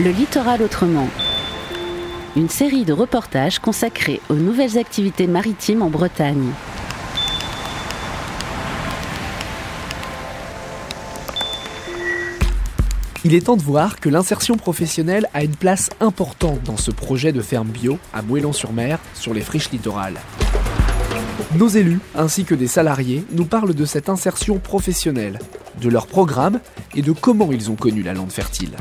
Le littoral autrement. Une série de reportages consacrés aux nouvelles activités maritimes en Bretagne. Il est temps de voir que l'insertion professionnelle a une place importante dans ce projet de ferme bio à Moëlan-sur-Mer, sur les friches littorales. Nos élus, ainsi que des salariés, nous parlent de cette insertion professionnelle, de leur programme et de comment ils ont connu la lande fertile.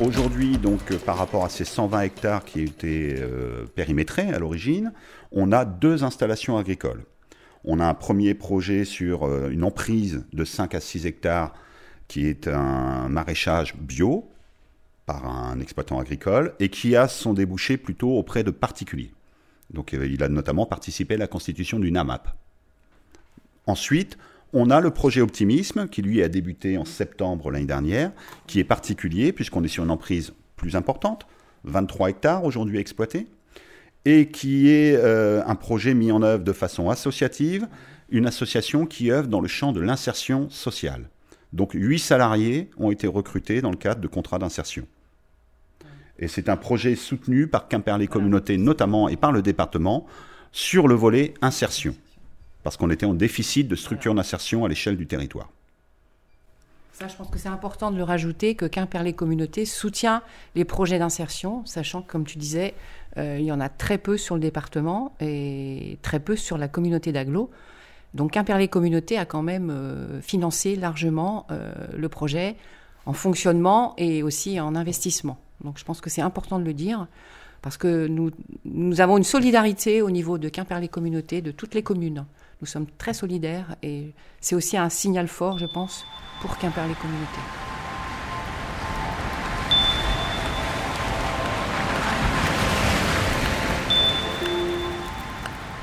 Aujourd'hui, donc, euh, par rapport à ces 120 hectares qui étaient euh, périmétrés à l'origine, on a deux installations agricoles. On a un premier projet sur euh, une emprise de 5 à 6 hectares qui est un maraîchage bio par un exploitant agricole et qui a son débouché plutôt auprès de particuliers. Donc il a notamment participé à la constitution d'une AMAP. Ensuite, on a le projet Optimisme qui lui a débuté en septembre l'année dernière, qui est particulier puisqu'on est sur une emprise plus importante, 23 hectares aujourd'hui exploités, et qui est euh, un projet mis en œuvre de façon associative, une association qui œuvre dans le champ de l'insertion sociale. Donc 8 salariés ont été recrutés dans le cadre de contrats d'insertion. Et c'est un projet soutenu par Quimperlé Communauté notamment et par le département sur le volet insertion parce qu'on était en déficit de structure d'insertion à l'échelle du territoire. Ça, je pense que c'est important de le rajouter, que Quimperlé Communauté soutient les projets d'insertion, sachant que, comme tu disais, euh, il y en a très peu sur le département et très peu sur la communauté d'Aglo. Donc Quimperlé Communauté a quand même euh, financé largement euh, le projet en fonctionnement et aussi en investissement. Donc je pense que c'est important de le dire parce que nous, nous avons une solidarité au niveau de Quimperlé Communauté, de toutes les communes. Nous sommes très solidaires et c'est aussi un signal fort, je pense, pour Quimperlé Communauté.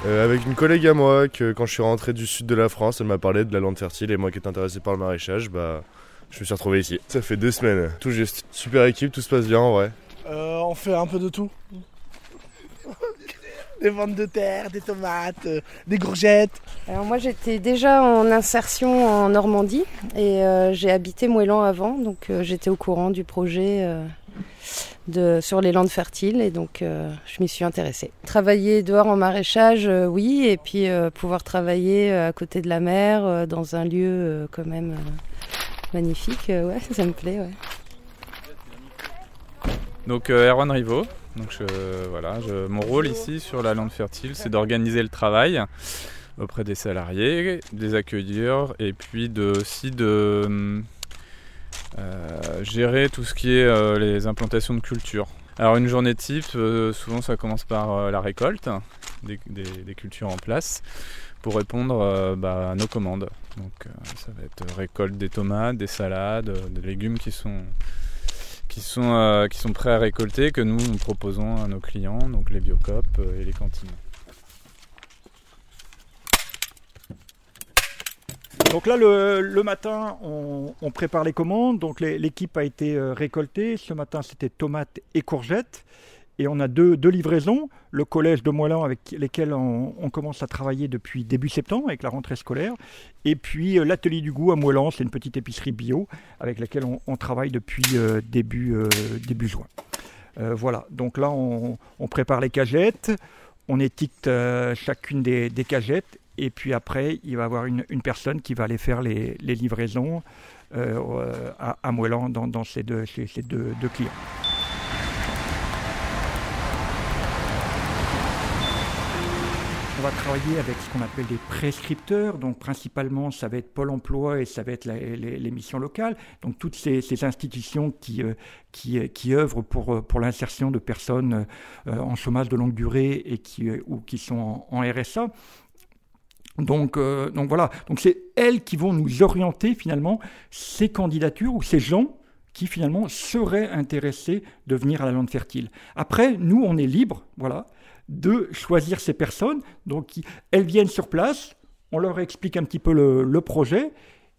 Euh, avec une collègue à moi, que quand je suis rentré du sud de la France, elle m'a parlé de la lande fertile et moi qui étais intéressé par le maraîchage, bah, je me suis retrouvé ici. Ça fait deux semaines, tout juste. Super équipe, tout se passe bien en vrai. Euh, on fait un peu de tout des ventes de terre, des tomates, euh, des courgettes. Alors moi j'étais déjà en insertion en Normandie et euh, j'ai habité Moëlan avant, donc euh, j'étais au courant du projet de, sur les landes fertiles et donc je m'y suis intéressée. Travailler dehors en maraîchage, oui, et puis pouvoir travailler à côté de la mer dans un lieu quand même magnifique, ouais, ça me plaît, ouais. Donc Erwan Rivaud, donc voilà, mon rôle ici sur la lande fertile, c'est d'organiser le travail auprès des salariés, des accueillir et puis aussi de euh, gérer tout ce qui est euh, les implantations de cultures. Alors une journée type, euh, souvent ça commence par la récolte des, cultures en place pour répondre bah, à nos commandes. Donc ça va être récolte des tomates, des salades, des légumes qui sont qui sont, euh, qui sont prêts à récolter, que nous, proposons à nos clients, donc les biocopes euh, et les cantines. Donc là, le, matin, on, prépare les commandes. Donc l'équipe a été euh, récoltée. Ce matin, c'était tomates et courgettes. Et on a deux, livraisons, le collège de Moëlan avec lesquels on, commence à travailler depuis début septembre avec la rentrée scolaire, et puis euh, l'atelier du goût à Moëlan, c'est une petite épicerie bio avec laquelle on, travaille depuis euh, début, euh, début juin. voilà, donc là on, prépare les cagettes, on étiquette chacune des, cagettes, et puis après il va y avoir une, personne qui va aller faire les, livraisons à, à dans, ces, deux, ces deux clients. On va travailler avec ce qu'on appelle des prescripteurs. Donc, principalement, ça va être Pôle emploi et ça va être les, missions locales. Donc, toutes ces, institutions qui, euh, qui, qui, œuvrent pour, euh, pour l'insertion de personnes euh, en chômage de longue durée et qui, ou qui sont en, RSA. Donc, donc voilà, donc c'est elles qui vont nous orienter finalement ces candidatures ou ces gens qui finalement seraient intéressés de venir à la lande fertile. Après, nous, on est libre, voilà de choisir ces personnes. Donc, elles viennent sur place, on leur explique un petit peu le, projet,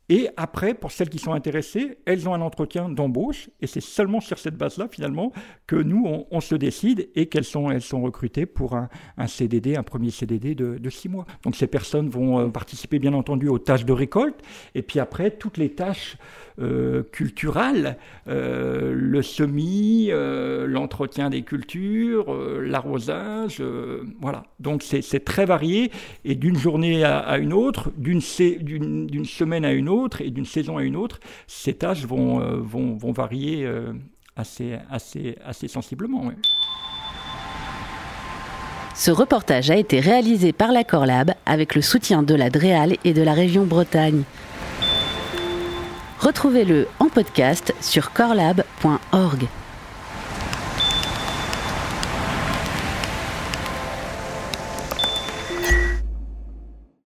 et après, pour celles qui sont intéressées, elles ont un entretien d'embauche, et c'est seulement sur cette base-là, finalement, que nous, on, se décide et qu'elles sont, elles sont recrutées pour un, CDD, un premier CDD de, six mois. Donc, ces personnes vont euh, participer, bien entendu, aux tâches de récolte, et puis après, toutes les tâches culturales, le semis, l'entretien des cultures, l'arrosage, voilà. Donc c'est très varié et d'une journée à, une autre, d'une semaine à une autre et d'une saison à une autre, ces tâches vont, varier assez sensiblement. Ce reportage a été réalisé par la Corlab avec le soutien de la DREAL et de la région Bretagne. Retrouvez-le en podcast sur corlab.org.